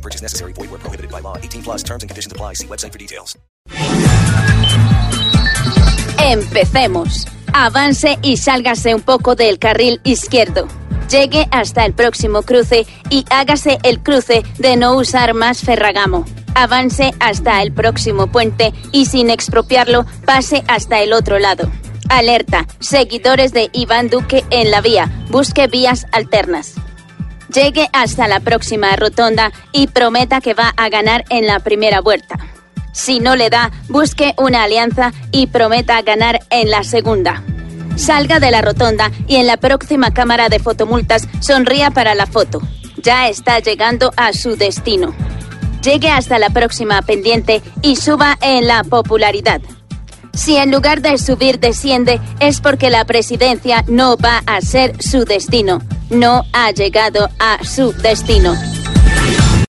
No purchase necessary. Void where prohibited by law. 18 plus terms and conditions apply. See website for details. Empecemos. Avance y sálgase un poco del carril izquierdo. Llegue hasta el próximo cruce y hágase el cruce de no usar más Ferragamo. Avance hasta el próximo puente y sin expropiarlo pase hasta el otro lado. Alerta, seguidores de Iván Duque en la vía, busque vías alternas. Llegue hasta la próxima rotonda y prometa que va a ganar en la primera vuelta. Si no le da, busque una alianza y prometa ganar en la segunda. Salga de la rotonda y en la próxima cámara de fotomultas sonría para la foto. Ya está llegando a su destino. Llegue hasta la próxima pendiente y suba en la popularidad. Si en lugar de subir desciende es porque la presidencia no va a ser su destino. No ha llegado a su destino.